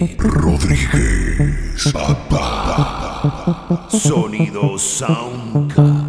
Rodríguez. Sonido Soundcast.